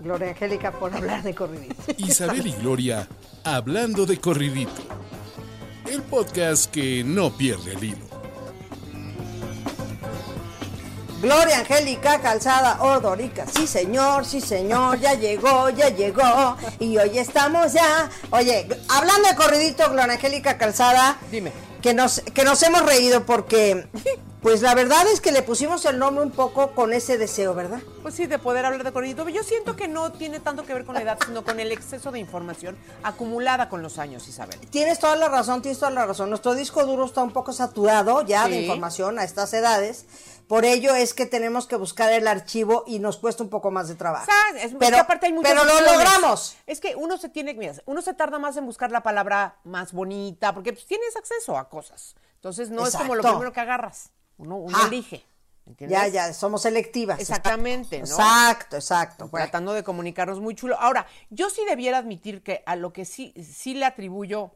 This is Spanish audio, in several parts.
Gloria Angélica por hablar de corridito. Isabel y Gloria hablando de corridito. El podcast que no pierde el hilo. Gloria Angélica Calzada Ordorica. Sí, señor, sí, señor, ya llegó, ya llegó. Y hoy estamos ya. Oye, hablando de corridito, Gloria Angélica Calzada. Dime. Que nos, que nos hemos reído porque, pues la verdad es que le pusimos el nombre un poco con ese deseo, ¿verdad? Pues sí, de poder hablar de corridito. Yo siento que no tiene tanto que ver con la edad, sino con el exceso de información acumulada con los años, Isabel. Tienes toda la razón, tienes toda la razón. Nuestro disco duro está un poco saturado ya de información a estas edades. Por ello es que tenemos que buscar el archivo y nos cuesta un poco más de trabajo. ¿Sabes? Es- es pero que aparte hay muchas pero lo logramos. Es que uno se tiene, mira, uno se tarda más en buscar la palabra más bonita, porque pues, tienes acceso a cosas. Entonces no es como lo Exacto. primero que agarras. Uno, uno Ah. elige. ¿Entiendes? Ya, ya, somos selectivas. Exactamente, ¿no? Exacto, exacto. Bueno, Tratando de comunicarnos muy chulo. Ahora, yo sí debiera admitir que a lo que sí, sí le atribuyo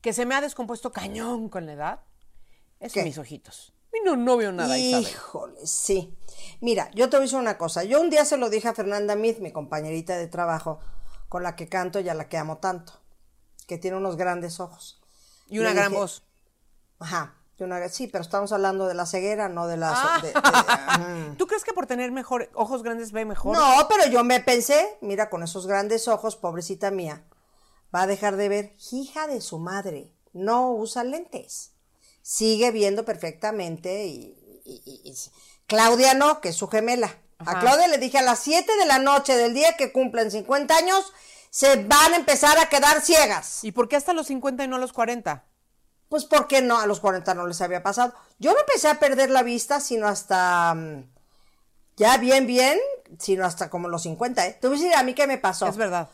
que se me ha descompuesto cañón con la edad, es ¿Qué? mis ojitos. Y no, no veo nada, Isabel. Híjole, sí. Mira, yo te voy a decir una cosa. Yo un día se lo dije a Fernanda Mead, mi compañerita de trabajo, con la que canto y a la que amo tanto, que tiene unos grandes ojos. Y una Le gran dije- voz. Ajá. de una- sí, pero estamos hablando de la ceguera, no de la... Ah. de-. ¿Tú crees que por tener mejor, ojos grandes ve mejor? No, pero yo me pensé, mira, con esos grandes ojos, pobrecita mía, va a dejar de ver, hija de su madre, no usa lentes. Sigue viendo perfectamente y, y- y- y- Claudia no, que es su gemela. Ajá. A Claudia le dije a las 7 de la noche del día que cumplen 50 años, se van a empezar a quedar ciegas. ¿Y por qué hasta los 50 y no los 40? Pues porque no, a los 40 no les había pasado. Yo no empecé a perder la vista, sino hasta... mm, Ya bien, bien, sino hasta como los 50, ¿eh? Te voy a decir a mí qué me pasó. Es verdad.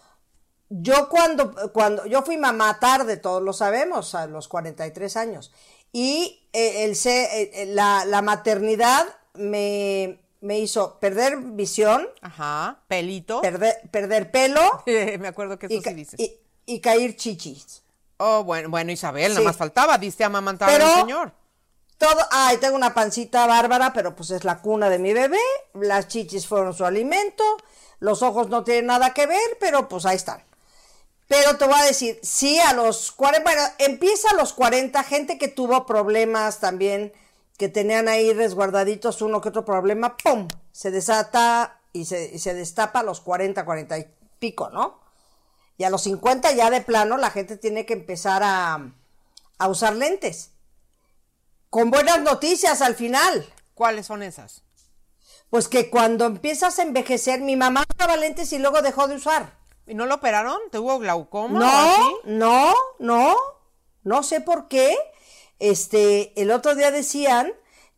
Yo cuando, cuando, yo fui mamá tarde, todos lo sabemos, a los 43 años. Y eh, el, se- eh, la, la maternidad me, me hizo perder visión, Ajá. Pelito. perder, perder pelo Me acuerdo que y, eso ca- sí dices. y, y caer chichis. Oh, bueno, bueno, Isabel, Sí. nada más faltaba. Diste a amamantar al señor. Todo, ay, tengo una pancita bárbara, pero pues es la cuna de mi bebé. Las chichis fueron su alimento. Los ojos no tienen nada que ver, pero pues ahí están. Pero te voy a decir, sí, a los 40, bueno, empieza a los 40, gente que tuvo problemas también, que tenían ahí resguardaditos uno que otro problema, ¡pum! Se desata y se, y se destapa a los 40, 40 y pico, ¿no? Y a los 50 ya de plano la gente tiene que empezar a, a usar lentes. Con buenas noticias al final. ¿Cuáles son esas? Pues que cuando empiezas a envejecer, mi mamá usaba lentes y luego dejó de usar. ¿Y no lo operaron? ¿Tuvo glaucoma? o No, así? no, no, no sé por qué. Este, el otro día decían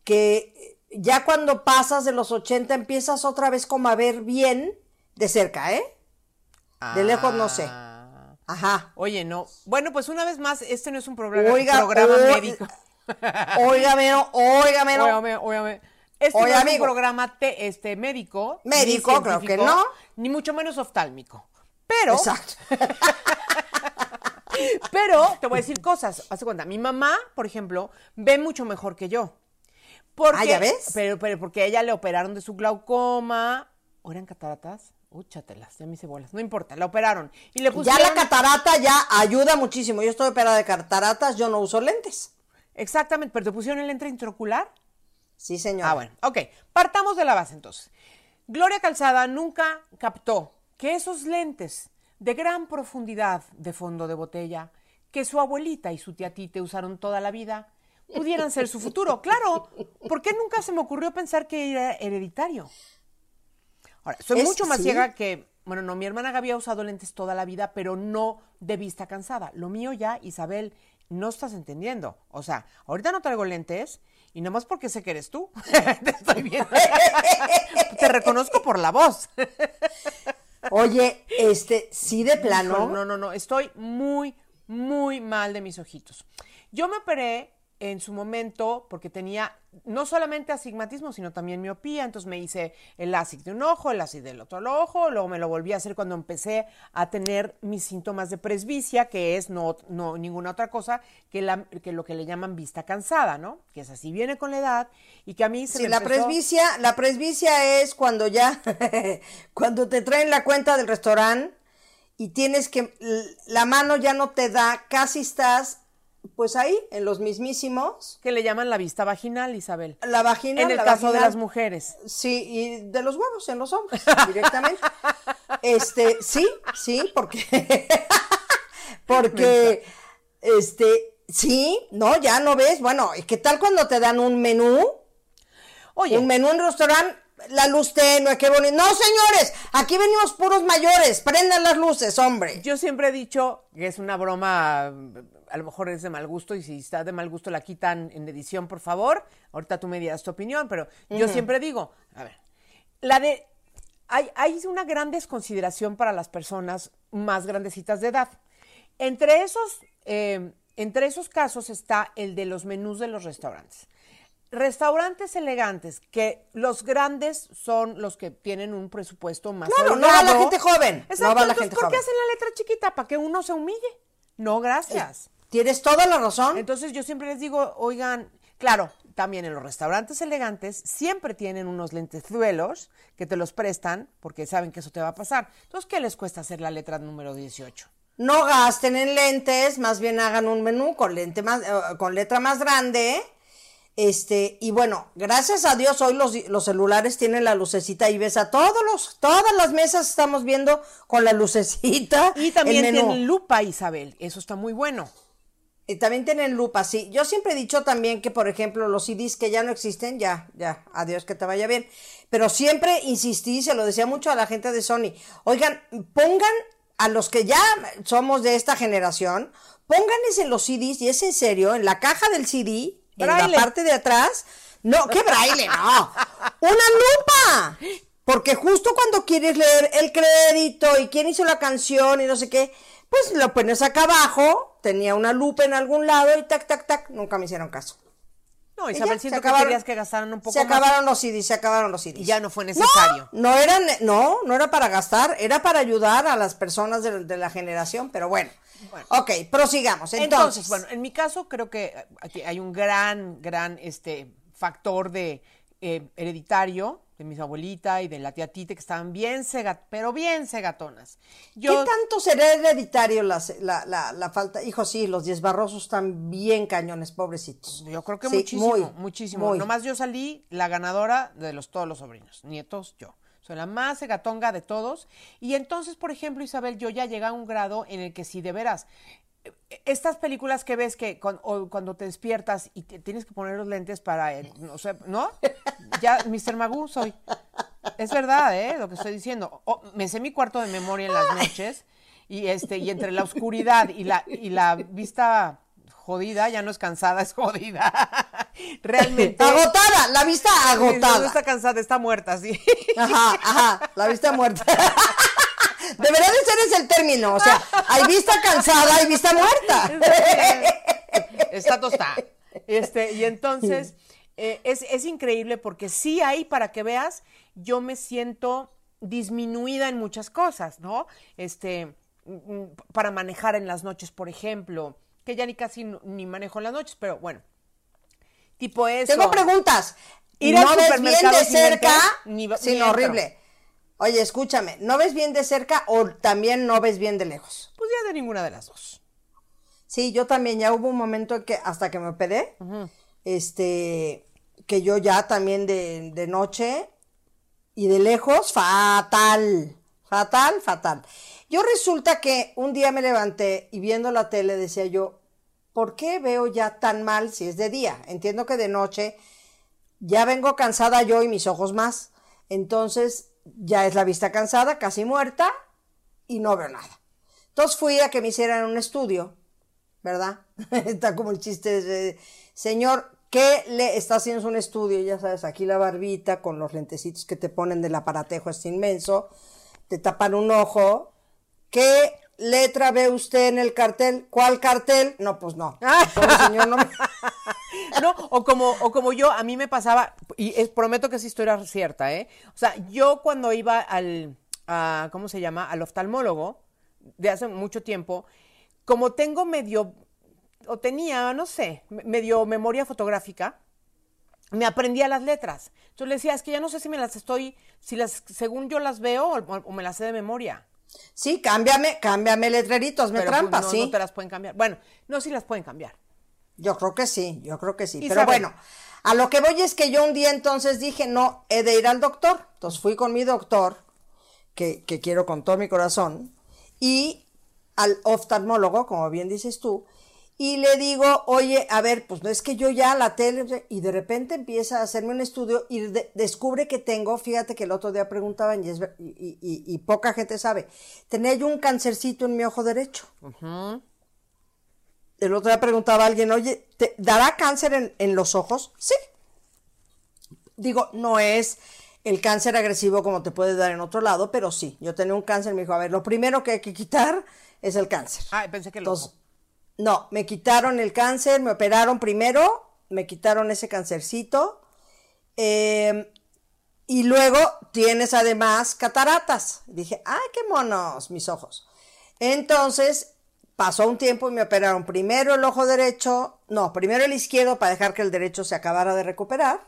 que ya cuando pasas de los 80 empiezas otra vez como a ver bien de cerca, ¿eh? De lejos no sé. Ah. Ajá. Oye, no. Bueno, pues una vez más, este no es un programa, Oiga, programa o- médico. Óigame, óigame. Óigame, óigame. Este no es amigo. un programa te- este, médico. Médico, creo que no. Ni mucho menos oftálmico. Pero, Exacto. pero te voy a decir cosas. Haz de cuenta, mi mamá, por ejemplo, ve mucho mejor que yo. Porque, Ah, ¿ya ves? Pero, pero porque a ella le operaron de su glaucoma. ¿O eran cataratas? Úchatelas, ya me hice bolas. No importa, la operaron. Y le Ya pusieron... la catarata ya ayuda muchísimo. Yo estoy operada de cataratas, yo no uso lentes. Exactamente, pero te pusieron el lente intraocular. Sí, señora. Ah, bueno, ok. Partamos de la base entonces. Gloria Calzada nunca captó que esos lentes de gran profundidad de fondo de botella que su abuelita y su tía Tite usaron toda la vida pudieran ser su futuro. Claro, ¿por qué nunca se me ocurrió pensar que era hereditario? Ahora, soy Es- mucho más sí. ciega que, bueno, no, mi hermana había usado lentes toda la vida, pero no de vista cansada. Lo mío ya, Isabel, no estás entendiendo. O sea, ahorita no traigo lentes y nomás porque sé que eres tú. Te estoy viendo. Te reconozco por la voz. Oye, este, sí de plano. Híjole, No, no, no. Estoy muy, muy mal de mis ojitos. Yo me operé en su momento porque tenía no solamente astigmatismo, sino también miopía. Entonces me hice el LASIK de un ojo, el LASIK del otro ojo. Luego me lo volví a hacer cuando empecé a tener mis síntomas de presbicia, que es no, no ninguna otra cosa que, la, que lo que le llaman vista cansada, ¿no? Que es así, viene con la edad y que a mí se Sí, me la empezó- presbicia, la presbicia es cuando ya, cuando te traen la cuenta del restaurante y tienes que, la mano ya no te da, casi estás, pues ahí, en los mismísimos, que le llaman la vista vaginal, Isabel. la vagina. En el caso de las mujeres. Sí, y de los huevos en los hombres, directamente. Este, sí, sí, porque, porque, este, sí, no, ya no ves, bueno, ¿y qué tal cuando te dan un menú? Oye, Un menú en restaurante, la luz tenue, qué bonito. No, señores, aquí venimos puros mayores, prendan las luces, hombre. Yo siempre he dicho que es una broma, a lo mejor es de mal gusto y si está de mal gusto la quitan en edición, por favor. Ahorita tú me dirás tu opinión, pero yo siempre digo, a ver, la de hay, hay una gran desconsideración para las personas más grandecitas de edad. Entre esos, eh, entre esos casos está el de los menús de los restaurantes. Restaurantes elegantes, que los grandes son los que tienen un presupuesto más Claro, no va la gente joven, no Exacto, va la entonces, gente ¿por qué joven. hacen la letra chiquita? ¿Para que uno se humille? No, gracias. Tienes toda la razón. Entonces yo siempre les digo, oigan, claro, también en los restaurantes elegantes siempre tienen unos lentezuelos que te los prestan porque saben que eso te va a pasar. Entonces, ¿qué les cuesta hacer la letra número 18? No gasten en lentes, más bien hagan un menú con lente más, eh, con letra más grande. Este, y bueno, gracias a Dios hoy los, los celulares tienen la lucecita y ves a todos los, todas las mesas estamos viendo con la lucecita. Y también tienen lupa, Isabel. Eso está muy bueno. Y también tienen lupa, sí. Yo siempre he dicho también que, por ejemplo, los CDs que ya no existen, ya, ya, adiós, que te vaya bien. Pero siempre insistí, se lo decía mucho a la gente de Sony, oigan, pongan a los que ya somos de esta generación, pónganles en los CDs, y es en serio, en la caja del CD, en Braille. la parte de atrás, no, ¿qué braille? No, una lupa. Porque justo cuando quieres leer el crédito y quién hizo la canción y no sé qué, pues lo pones acá abajo, tenía una lupa en algún lado y tac, tac, tac, nunca me hicieron caso. No, Isabel, ya, siento se que acabaron- querías que gastaran un poco Se más. acabaron los CDs, se acabaron los CDs. Y ya no fue necesario. No, no eran, no, no era para gastar, era para ayudar a las personas de, de la generación, pero bueno. Ok, prosigamos. Entonces, Entonces, bueno, en mi caso creo que aquí hay un gran, gran este, factor de eh, hereditario de mi abuelita y de la tía Tite que estaban bien pero bien cegatonas. Yo, ¿qué tanto será hereditario las- la, la, la falta? Hijo, sí, los diez barrosos están bien cañones, pobrecitos. yo creo que Sí, muchísimo, muy, muchísimo. muy. Nomás yo salí la ganadora de los todos los sobrinos, nietos, yo. La más cegatonga de todos. Y entonces, por ejemplo, Isabel, yo ya llegué a un grado en el que si de veras, eh, estas películas que ves que cuan- o cuando te despiertas y te tienes que poner los lentes para, eh, no sé, ¿no? Ya, Mr. Magoo soy. Es verdad, ¿eh? Lo que estoy diciendo. O- me sé mi cuarto de memoria en las noches y este y entre la oscuridad y la y la vista jodida, ya no es cansada, es jodida. Realmente. Agotada, la vista Sí, No agotada. está cansada, está muerta, sí. Ajá, ajá, la vista muerta. Debería de ser ese el término, o sea, hay vista cansada y vista muerta. está tostada. Este, y entonces, eh, es, es increíble porque sí hay, para que veas, yo me siento disminuida en muchas cosas, ¿no? Este, mm, para manejar en las noches, por ejemplo, que ya ni casi ni manejo en las noches, pero bueno. Tipo eso. Tengo preguntas. Ir al ¿No ves bien de cerca? ni Sí, ni horrible. Oye, escúchame, ¿no ves bien de cerca o también no ves bien de lejos? Pues ya de ninguna de las dos. Sí, yo también, ya hubo un momento en que hasta que me operé, este, que yo ya también de, de noche y de lejos, fatal, fatal, fatal. Yo resulta que un día me levanté y viendo la tele decía yo, ¿por qué veo ya tan mal si es de día? Entiendo que de noche ya vengo cansada yo y mis ojos más. Entonces ya es la vista cansada, casi muerta y no veo nada. Entonces fui a que me hicieran un estudio, ¿verdad? Está como el chiste de, señor, ¿qué le está haciendo un estudio? Ya sabes, aquí la barbita con los lentecitos que te ponen del aparatejo, es inmenso. te tapan un ojo. ¿Qué letra ve usted en el cartel? ¿Cuál cartel? No, pues no. Pobre señor, no me- No, o como, o como yo, a mí me pasaba, y es- prometo que esa historia es cierta, ¿eh? O sea, yo cuando iba al, a, ¿cómo se llama? Al oftalmólogo, de hace mucho tiempo, como tengo medio, o tenía, no sé, me- medio memoria fotográfica, me aprendía las letras. Entonces le decía, es que ya no sé si me las estoy, si las, según yo las veo, o, o me las sé de memoria. Sí, cámbiame, cámbiame letreritos, me Pero pues, trampas, no, sí. no te las pueden cambiar. Bueno, no, sí las pueden cambiar. Yo creo que sí, yo creo que sí. Pero bueno, a lo que voy es que yo un día entonces dije, no, he de ir al doctor. Entonces fui con mi doctor, que, que quiero con todo mi corazón, y al oftalmólogo, como bien dices tú, y le digo, oye, a ver, pues no es que yo ya la tele, y de repente empieza a hacerme un estudio y de- descubre que tengo, fíjate que el otro día preguntaban, y, es y- y- y- y poca gente sabe, tenía yo un cancercito en mi ojo derecho. El otro día preguntaba a alguien, oye, ¿te dará cáncer en, en los ojos? Sí. Digo, no es el cáncer agresivo como te puede dar en otro lado, pero sí. Yo tenía un cáncer, me dijo, a ver, lo primero que hay que quitar es el cáncer. Ah, pensé que el Entonces, ojo. No, me quitaron el cáncer, me operaron primero, me quitaron ese cancercito, eh, y luego tienes además cataratas. Dije, ay, qué monos mis ojos. Entonces, pasó un tiempo y me operaron primero el ojo derecho, no, primero el izquierdo para dejar que el derecho se acabara de recuperar.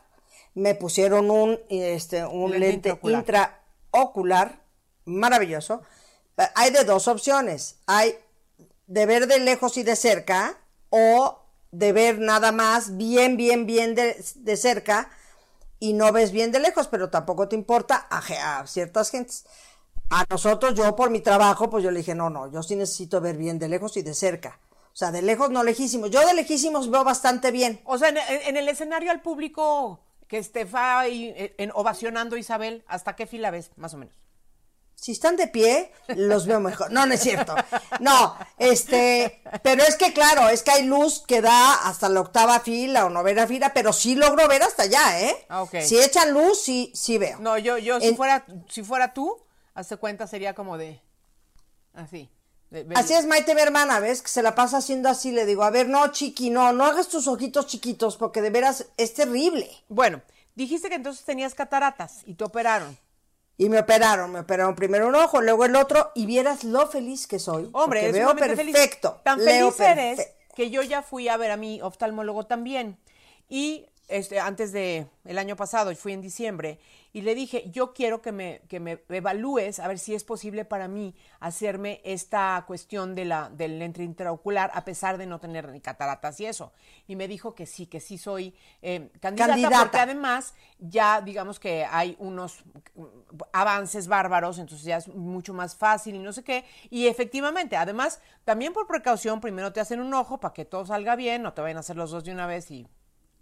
Me pusieron un, este, un Lente lente intraocular. intraocular maravilloso. Hay de dos opciones. Hay de ver de lejos y de cerca o de ver nada más bien, bien, bien de, de cerca y no ves bien de lejos, pero tampoco te importa a, a ciertas gentes. A nosotros, yo por mi trabajo, pues yo le dije, no, no, yo sí necesito ver bien de lejos y de cerca. O sea, de lejos no lejísimos. Yo de lejísimos veo bastante bien. O sea, en, el escenario al público que esté eh, ovacionando Isabel, ¿hasta qué fila ves, más o menos? Si están de pie, los veo mejor. No, no es cierto. No, este, pero es que claro, es que hay luz que da hasta la octava fila o novena fila, pero sí logro ver hasta allá, ¿eh? Ah, ok. Si echan luz, sí, sí veo. No, yo, yo si En- fuera, si fuera tú, hazte cuenta sería como de así. de- de- Así es Maite, mi hermana, ¿ves? Que se la pasa haciendo así. Le digo, a ver, no, chiqui, no, no hagas tus ojitos chiquitos porque de veras es terrible. Bueno, dijiste que entonces tenías cataratas y te operaron. Y me operaron, me operaron primero un ojo, luego el otro, y vieras lo feliz que soy. Hombre, es veo sumamente feliz. perfecto. Tan feliz eres perfecto. que yo ya fui a ver a mi oftalmólogo también. Y este, antes de el año pasado, fui en diciembre, y le dije, yo quiero que me, que me evalúes a ver si es posible para mí hacerme esta cuestión de la, del lente intraocular, a pesar de no tener ni cataratas y eso. Y me dijo que sí, que sí soy eh, candidata, Candidata. porque además ya digamos que hay unos mm, avances bárbaros, entonces ya es mucho más fácil y no sé qué. Y efectivamente, además, también por precaución, primero te hacen un ojo para que todo salga bien, no te vayan a hacer los dos de una vez y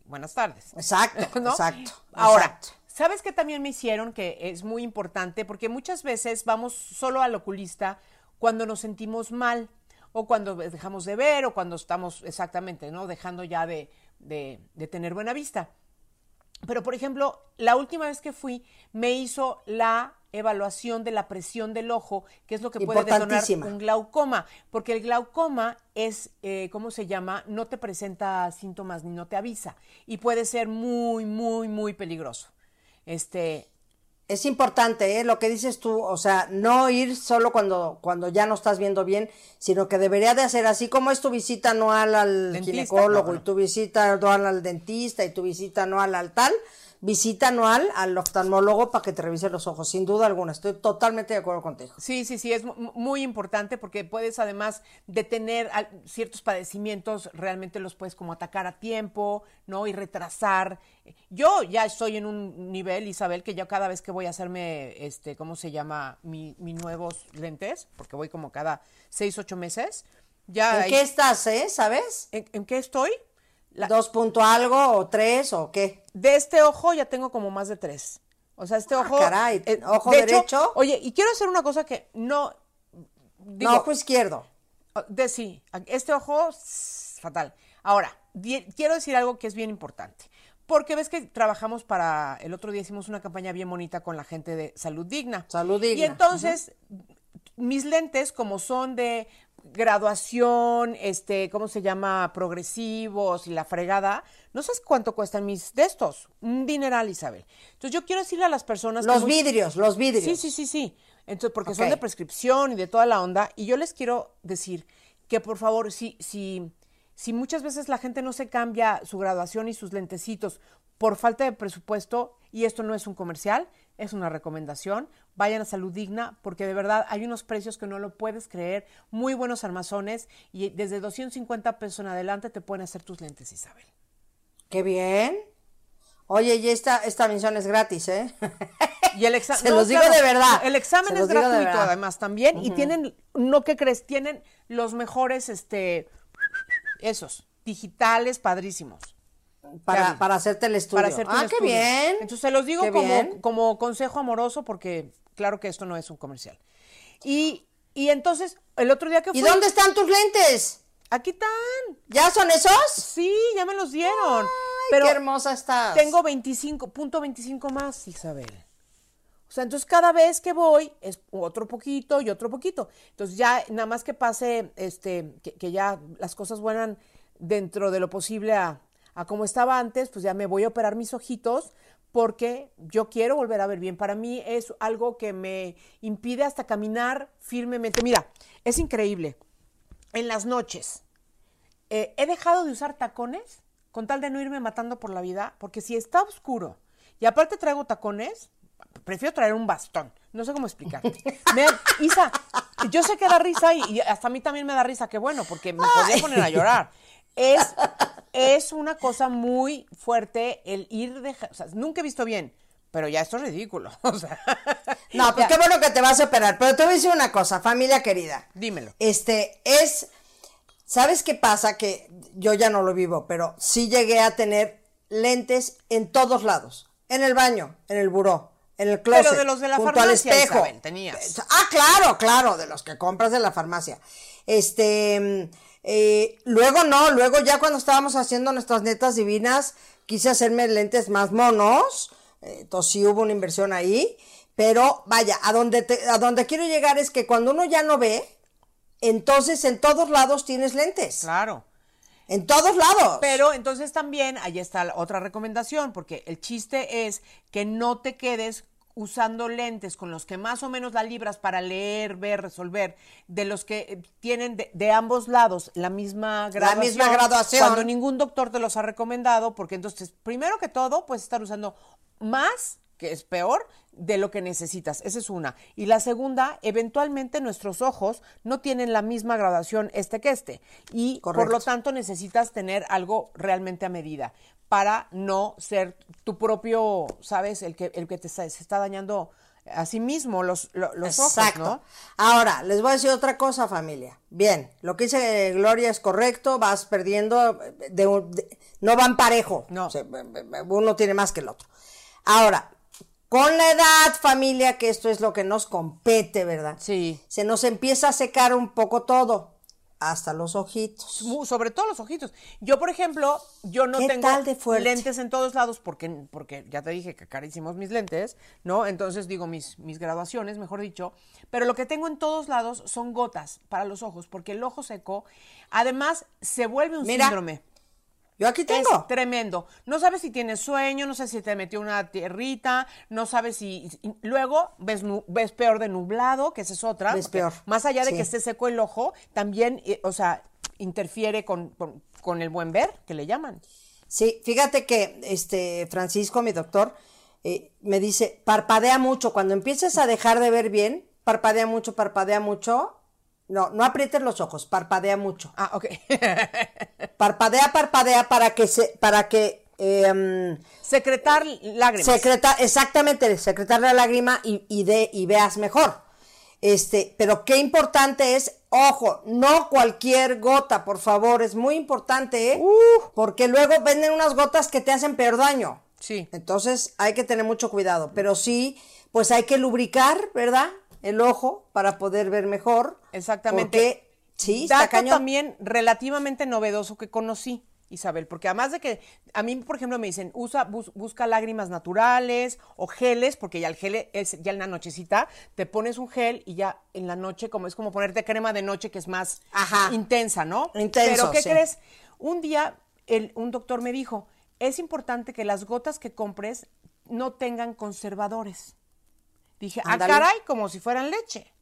buenas tardes. Exacto, ¿no? exacto. Ahora, exacto. ¿Sabes qué también me hicieron? Que es muy importante, porque muchas veces vamos solo al oculista cuando nos sentimos mal, o cuando dejamos de ver, o cuando estamos exactamente, ¿no? Dejando ya de, de- de tener buena vista. Pero, por ejemplo, la última vez que fui, me hizo la evaluación de la presión del ojo, que es lo que puede detonar un glaucoma, porque el glaucoma es, eh, ¿cómo se llama? No te presenta síntomas ni no te avisa y puede ser muy, muy, muy peligroso. Este, Es importante, ¿eh? Lo que dices tú, o sea, no ir solo cuando, cuando ya no estás viendo bien, sino que debería de hacer así como es tu visita anual al Dentista, ginecólogo no, no. y tu visita anual al dentista y tu visita anual al tal, visita anual al oftalmólogo para que te revise los ojos, sin duda alguna. Estoy totalmente de acuerdo contigo. Sí, sí, sí, es mu- muy importante porque puedes además detener ciertos padecimientos, realmente los puedes como atacar a tiempo, ¿no? Y retrasar. Yo ya estoy en un nivel, Isabel, que ya cada vez que voy a hacerme, este, ¿cómo se llama? Mi, mis nuevos lentes, porque voy como cada seis, ocho meses. Ya ¿En qué estás, eh? ¿Sabes? ¿En, en qué estoy? La- ¿Dos punto algo o tres o qué? de este ojo ya tengo como más de tres. O sea, este Ah, ojo. caray, ¿ojo de hecho, derecho? oye, y quiero hacer una cosa que no. digo, no, ojo izquierdo. De sí, este ojo, fatal. Ahora, di- quiero decir algo que es bien importante. Porque ves que trabajamos para, el otro día hicimos una campaña bien bonita con la gente de Salud Digna. Salud Digna, Y entonces, mis lentes, como son de graduación, este, ¿cómo se llama? Progresivos y la fregada, no sabes cuánto cuestan mis de estos. Un dineral, Isabel. Entonces yo quiero decirle a las personas Los muy- vidrios, los vidrios. Sí, sí, sí, sí. Entonces, porque son de prescripción y de toda la onda. Y yo les quiero decir que por favor, si, si, si muchas veces la gente no se cambia su graduación y sus lentecitos por falta de presupuesto, y esto no es un comercial, es una recomendación, vayan a Salud Digna, porque de verdad hay unos precios que no lo puedes creer, muy buenos armazones, y desde 250 pesos en adelante te pueden hacer tus lentes, Isabel. Qué bien. Oye, y esta, esta misión es gratis, ¿eh? Y el examen. Se los digo de verdad. El examen es gratuito, además, también. Y tienen, no que crees, tienen los mejores, este, esos, digitales, padrísimos. para, Ya. para hacerte el estudio. Para hacerte ah, un qué estudio. bien. Entonces se los digo Qué como, bien. como consejo amoroso, porque claro que esto no es un comercial. Y, y entonces, el otro día que fui. ¿Y dónde están tus lentes? Aquí están. ¿Ya son esos? Sí, ya me los dieron. Ay, pero qué hermosa estás. Tengo 25, punto 25 más, Isabel. O sea, entonces cada vez que voy es otro poquito y otro poquito. Entonces ya nada más que pase, este, que, ya las cosas vuelan dentro de lo posible a, a como estaba antes, pues ya me voy a operar mis ojitos porque yo quiero volver a ver bien. Para mí es algo que me impide hasta caminar firmemente. Mira, es increíble. En las noches, eh, he dejado de usar tacones con tal de no irme matando por la vida, porque si está oscuro y aparte traigo tacones, prefiero traer un bastón. No sé cómo explicarte. Me- Isa, yo sé que da risa y, y hasta a mí también me da risa, que bueno, porque me podría poner a llorar. Es, es una cosa muy fuerte el ir de... O sea, nunca he visto bien, pero ya esto es ridículo. O sea, No, pues ya, qué bueno que te vas a operar. Pero te voy a decir una cosa, familia querida. Dímelo. Este, es. ¿Sabes qué pasa? Que yo ya no lo vivo, pero sí llegué a tener lentes en todos lados. En el baño, en el buró, en el closet. Pero de los de la junto farmacia, al espejo. Isabel, tenías. Ah, claro, claro, de los que compras de la farmacia. Este. eh, luego no, luego ya cuando estábamos haciendo nuestras netas divinas, quise hacerme lentes más monos. Entonces sí hubo una inversión ahí. Pero vaya, a donde, te- a donde quiero llegar es que cuando uno ya no ve, entonces en todos lados tienes lentes. claro. En todos lados. Pero entonces también, ahí está la otra recomendación, porque el chiste es que no te quedes usando lentes con los que más o menos la libras para leer, ver, resolver, de los que eh, tienen de, de ambos lados la misma graduación. misma graduación. Cuando ningún doctor te los ha recomendado, porque entonces, primero que todo, puedes estar usando más, que es peor, de lo que necesitas. Esa es una. Y la segunda, eventualmente nuestros ojos no tienen la misma graduación este que este. Y por lo tanto necesitas tener algo realmente a medida para no ser tu propio, ¿sabes? El que, el que te está, se está dañando a sí mismo los, lo- los Exacto. ojos, ¿no? Ahora, les voy a decir otra cosa, familia. Bien, lo que dice Gloria es correcto, vas perdiendo, de un- de- no van parejo. No. O sea, uno tiene más que el otro. Ahora, con la edad, familia, que esto es lo que nos compete, ¿verdad? Sí. Se nos empieza a secar un poco todo, hasta los ojitos. Sobre todo los ojitos. Yo, por ejemplo, yo no ¿Qué tengo lentes en todos lados porque, porque ya te dije que carísimos mis lentes, ¿no? Entonces digo mis, mis graduaciones, mejor dicho. Pero lo que tengo en todos lados son gotas para los ojos, porque el ojo seco, además, se vuelve un Mira, síndrome. Yo aquí tengo. Es tremendo. No sabes si tienes sueño, no sé si te metió una tierrita, no sabes si... y luego ves, ves peor de nublado, que esa es otra. Ves peor, Más allá de sí. que esté seco el ojo, también, eh, o sea, interfiere con, con- con el buen ver, que le llaman. Sí, fíjate que este Francisco, mi doctor, eh, me dice, parpadea mucho. Cuando empieces a dejar de ver bien, parpadea mucho, parpadea mucho. No, no aprietes los ojos, parpadea mucho. Ah, ok. Parpadea, parpadea para que se, para que em, Secretar lágrimas. secreta, exactamente, secretar la lágrima y, y de, y veas mejor. Este, pero qué importante es, ojo, no cualquier gota, por favor, es muy importante, ¿eh? porque luego venden unas gotas que te hacen peor daño. Sí. Entonces hay que tener mucho cuidado, pero sí, pues hay que lubricar, ¿verdad? El ojo para poder ver mejor. Exactamente. Porque, sí, está Dato cañón. también relativamente novedoso que conocí. Isabel, porque además de que a mí, por ejemplo, me dicen, usa, bus- busca lágrimas naturales o geles, porque ya el gel es, ya en la nochecita, te pones un gel y ya en la noche, como es como ponerte crema de noche que es más Ajá. intensa, ¿no? Intenso, Pero ¿qué sí. crees? Un día el- un doctor me dijo, es importante que las gotas que compres no tengan conservadores. Dije, Ándale. ah, caray, como si fueran leche.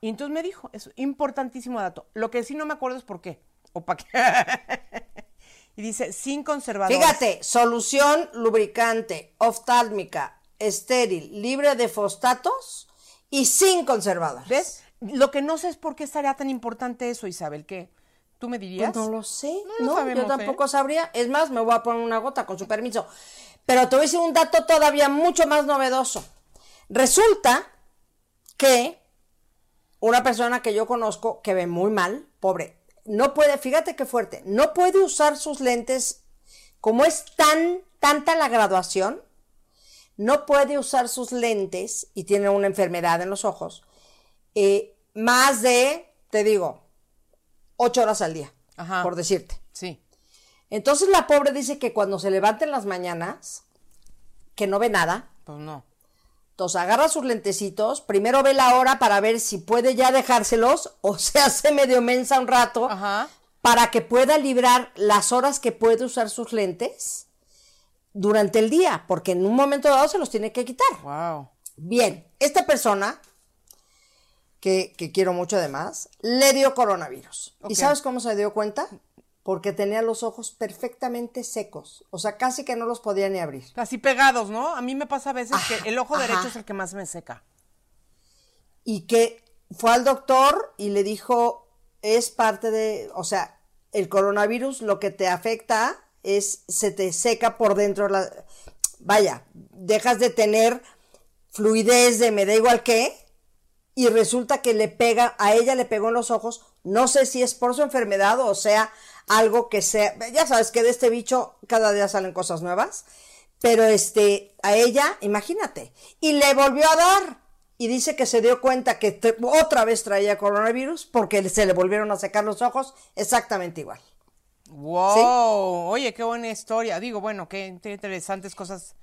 Y entonces me dijo, es importantísimo dato. Lo que sí no me acuerdo es por qué. O para qué. y dice, sin conservadores. Fíjate, solución lubricante, oftálmica, estéril, libre de fosfatos y sin conservadores. ¿Ves? Lo que no sé es por qué estaría tan importante eso, Isabel. ¿Qué? ¿Tú me dirías? Pues no lo sé, No lo no, sabemos, yo tampoco ¿eh? sabría. Es más, me voy a poner una gota con su permiso. Pero te voy a decir un dato todavía mucho más novedoso. Resulta que una persona que yo conozco que ve muy mal, pobre, no puede, fíjate qué fuerte, no puede usar sus lentes, como es tan, tanta la graduación, no puede usar sus lentes y tiene una enfermedad en los ojos, eh, más de, te digo, ocho horas al día, Ajá. por decirte. Sí. Entonces la pobre dice que cuando se levanta en las mañanas, que no ve nada, Pues no. Entonces agarra sus lentecitos, primero ve la hora para ver si puede ya dejárselos o se hace medio mensa un rato Ajá. para que pueda librar las horas que puede usar sus lentes durante el día, porque en un momento dado se los tiene que quitar. Wow. Bien, esta persona, que, que quiero mucho además, le dio coronavirus. ¿Y sabes cómo se dio cuenta? Porque tenía los ojos perfectamente secos, o sea, casi que no los podía ni abrir. Así pegados, ¿no? A mí me pasa a veces Ajá, que el ojo ajá. derecho es el que más me seca. y que fue al doctor y le dijo, es parte de, o sea, el coronavirus lo que te afecta es, se te seca por dentro, la, vaya, dejas de tener fluidez de me da igual qué, y resulta que le pega, a ella le pegó en los ojos, no sé si es por su enfermedad o sea algo que sea, ya sabes que de este bicho cada día salen cosas nuevas, pero este, a ella, imagínate, y le volvió a dar. Y dice que se dio cuenta que te- otra vez traía coronavirus porque se le volvieron a secar los ojos exactamente igual. Wow, oye, qué buena historia. Digo, bueno, qué inter- interesantes cosas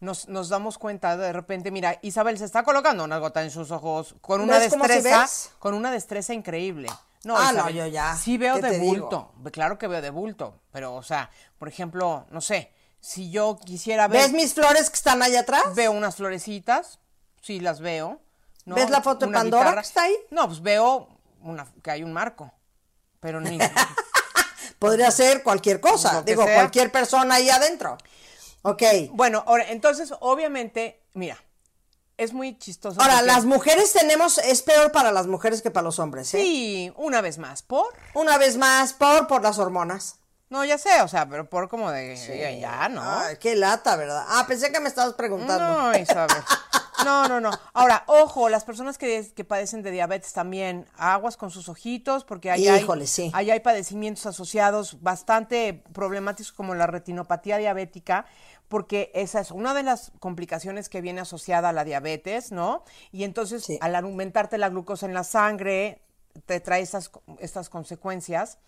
nos, nos damos cuenta de repente. Mira, Isabel se está colocando una gota en sus ojos con una ¿Ves cómo sí destreza, con una destreza increíble. No, Ah, no, yo ya, Sí veo ¿qué de digo? bulto, claro que veo de bulto, pero o sea, por ejemplo, no sé, si yo quisiera ver, ¿Ves mis flores que están allá atrás? veo unas florecitas, sí las veo. ¿no? ¿Ves la foto de Pandora que está ahí? No, pues veo una, que hay un marco, pero ni... Podría ser cualquier cosa, Lo que digo, cualquier persona ahí adentro. Ok. Bueno, ahora, entonces, obviamente, mira, es muy chistoso. Ahora, porque- las mujeres tenemos, es peor para las mujeres que para los hombres, ¿eh? Sí, una vez más, ¿por? Una vez más, por, por las hormonas. No, ya sé, o sea, pero por como de... ya, ya, ¿no? Ay, qué lata, ¿verdad? Ah, pensé que me estabas preguntando. No, Isabel. No, no, no. Ahora, ojo, las personas que, que padecen de diabetes también, aguas con sus ojitos, porque ahí, Híjole, hay, sí. ahí hay padecimientos asociados bastante problemáticos como la retinopatía diabética, porque esa es una de las complicaciones que viene asociada a la diabetes, ¿no? Y entonces, Sí. al aumentarte la glucosa en la sangre, te trae estas, estas consecuencias.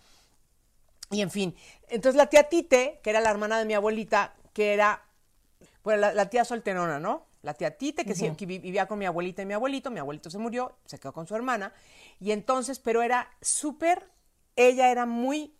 Y en fin, entonces la tía Tite, que era la hermana de mi abuelita, que era, bueno, la, la tía solterona, ¿no? La tía Tite, que, sí- que vi- vivía con mi abuelita y mi abuelito, mi abuelito se murió, se quedó con su hermana, y entonces, pero era súper, ella era muy,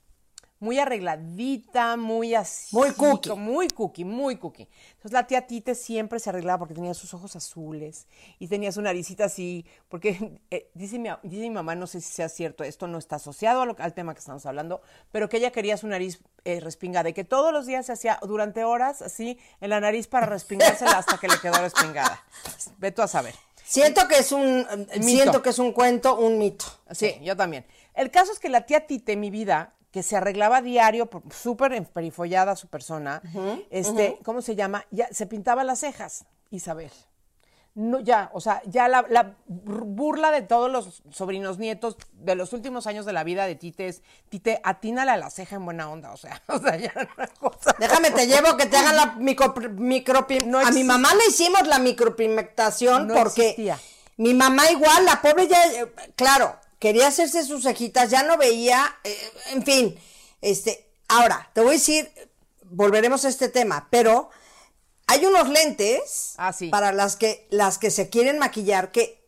muy arregladita, muy así. Muy cookie. Muy cookie, muy cookie. Entonces la tía Tite siempre se arreglaba porque tenía sus ojos azules y tenía su naricita así, porque eh, dice, mi, dice mi mamá, no sé si sea cierto, esto no está asociado a lo- al tema que estamos hablando, pero que ella quería su nariz eh, respingada y que todos los días se hacía durante horas así en la nariz para respingársela hasta que le quedó respingada. Ve tú a saber. Siento que es un, siento que es un cuento, un mito. Sí, yo también. El caso es que la tía Tite, mi vida, que se arreglaba diario, súper emperifollada su persona, este, ¿cómo se llama? Ya se pintaba las cejas, Isabel. No, ya, o sea, ya la, la burla de todos los sobrinos nietos de los últimos años de la vida de Tite es, Tite, atínale a la ceja en buena onda, o sea, o sea, ya una cosa. Déjame, te llevo que te hagan la micro, No A mi mamá le hicimos la micropigmentación No porque existía. mi mamá igual, la pobre ya, eh, claro, quería hacerse sus cejitas, ya no veía, eh, en fin, este, Ahora, te voy a decir, volveremos a este tema, pero hay unos lentes Ah, sí. para las que, las que se quieren maquillar que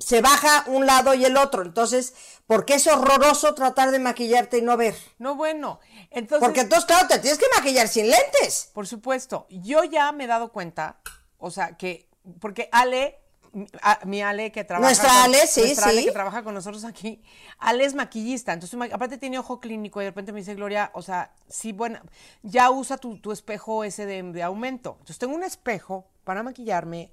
se baja un lado y el otro. Entonces, porque es horroroso tratar de maquillarte y no ver. No, bueno. Entonces, Porque entonces, claro, te tienes que maquillar sin lentes. por supuesto, yo ya me he dado cuenta, o sea, que, porque Ale, a- mi Ale que trabaja. Nuestra con- Ale, sí, nuestra Ale sí. que trabaja con nosotros aquí, Ale es maquillista, entonces aparte tiene ojo clínico y de repente me dice Gloria, o sea, sí, bueno, ya usa tu, tu espejo ese de, de aumento. Entonces tengo un espejo para maquillarme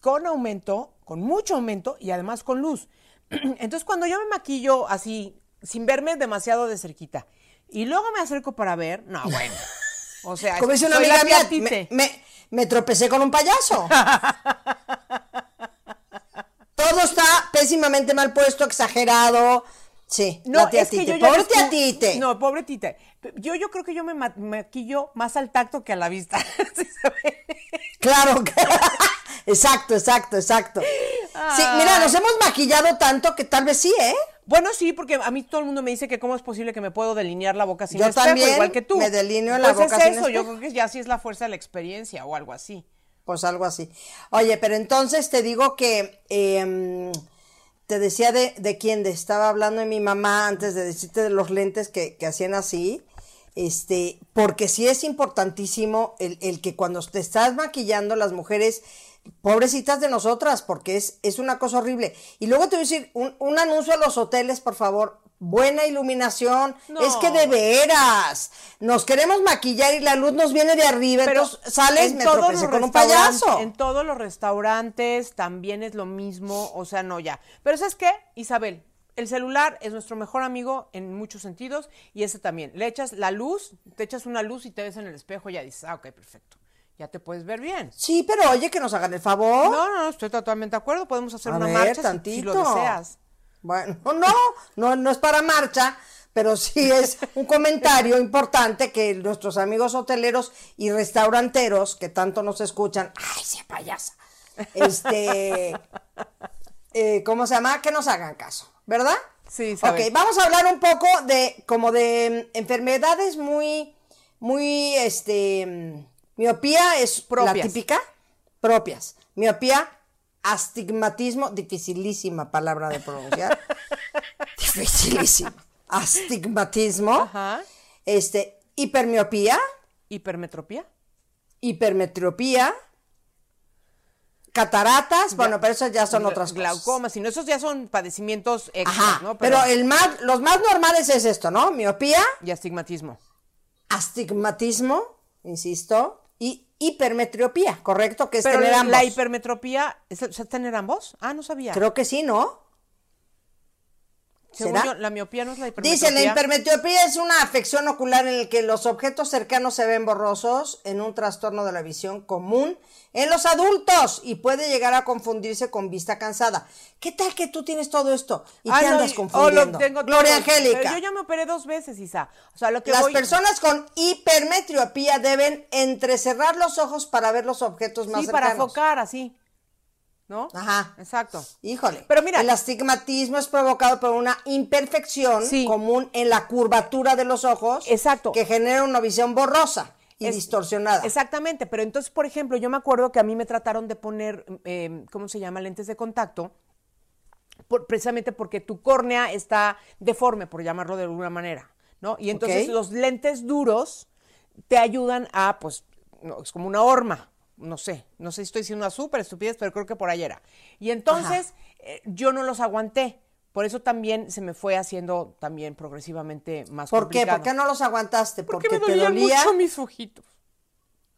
con aumento, con mucho aumento y además con luz. Entonces cuando yo me maquillo así, sin verme demasiado de cerquita, y luego me acerco para ver, no, bueno. O sea, Como dice una amiga mía, me- me tropecé con un payaso. Todo está pésimamente mal puesto, exagerado. Sí, No, la tía es que Tite. yo ya Pobre tía Tite. No, pobre Tite. Yo, yo creo que yo me ma- maquillo más al tacto que a la vista. Claro. exacto, exacto, exacto. Sí, mira, nos hemos maquillado tanto que tal vez sí, ¿eh? Bueno, sí, porque a mí todo el mundo me dice que cómo es posible que me puedo delinear la boca sin Yo espejo, también igual que tú. me delineo la Pues boca es sin eso, yo creo que ya sí es la fuerza de la experiencia o algo así. Pues algo así. Oye, pero entonces te digo que em, te decía de, de quién, estaba hablando de mi mamá antes de decirte de los lentes que, que hacían así. Este, porque sí es importantísimo el, el que cuando te estás maquillando las mujeres, pobrecitas de nosotras, porque es, es una cosa horrible. Y luego te voy a decir, un, un anuncio a los hoteles, por favor. Buena iluminación. No. Es que de veras. Nos queremos maquillar y la luz nos viene de arriba. Pero entonces sales, en me tropecé con un payaso. En todos los restaurantes también es lo mismo, o sea, no ya. Pero ¿sabes qué, Isabel? El celular es nuestro mejor amigo en muchos sentidos y ese también. Le echas la luz, te echas una luz y te ves en el espejo y ya dices, ah, ok, perfecto. Ya te puedes ver bien. Sí, pero oye, que nos hagan el favor. No, no, no, estoy totalmente de acuerdo. Podemos hacer A una ver, marcha si, lo deseas. Bueno, no, no, no es para marcha, pero sí es un comentario importante que nuestros amigos hoteleros y restauranteros que tanto nos escuchan, ay, sí, payasa, este, eh, ¿cómo se llama? Que nos hagan caso, ¿verdad? Sí, Ok, sabe. vamos a hablar un poco de, como de mm, enfermedades muy, muy, este, mm, miopía es la Propias. típica, propias, miopía, astigmatismo, dificilísima palabra de pronunciar, dificilísima, astigmatismo, Ajá. este, hipermiopía, Hipermetropía. hipermetropía, cataratas, bueno, pero esas ya son otras cosas. Glaucoma, si no, esos ya son padecimientos extras, Ajá, ¿no? pero, el más, los más normales es esto, ¿no? Miopía, Y astigmatismo. astigmatismo, insisto, y hipermetropía, ¿correcto? Que es Pero tener ambos. la hipermetropía, ¿es, es tener ambos? Ah, no sabía. Creo que sí, ¿no? ¿Será? yo, la miopía no es la hipermetropía. Dice, la hipermetropía es una afección ocular en la que los objetos cercanos se ven borrosos en un trastorno de la visión común en los adultos y puede llegar a confundirse con vista cansada. ¿Qué tal que tú tienes todo esto y Ah, te andas oh, confundiendo? tengo Gloria. Angélica. Yo ya me operé dos veces, Isa. O sea, lo que Las voy... personas con hipermetropía deben entrecerrar los ojos para ver los objetos más Sí, para cercanos. focar, así. ¿No? Ajá. Exacto. Híjole. Pero mira- el astigmatismo es provocado por una imperfección Sí. común en la curvatura de los ojos. Exacto. Que genera una visión borrosa y Es- distorsionada. Exactamente, pero entonces, por ejemplo, yo me acuerdo que a mí me trataron de poner, eh, ¿cómo se llama? Lentes de contacto, por- precisamente porque tu córnea está deforme, por llamarlo de alguna manera, ¿no? Y entonces los lentes duros te ayudan a, pues, no, es como una horma, no sé, no sé si estoy diciendo una súper estupidez, pero creo que por ahí era. Y entonces eh, yo no los aguanté. Por eso también se me fue haciendo también progresivamente más ¿Por qué? complicado. ¿Por qué no los aguantaste? Porque ¿Porque me te dolían dolía? mucho mis ojitos.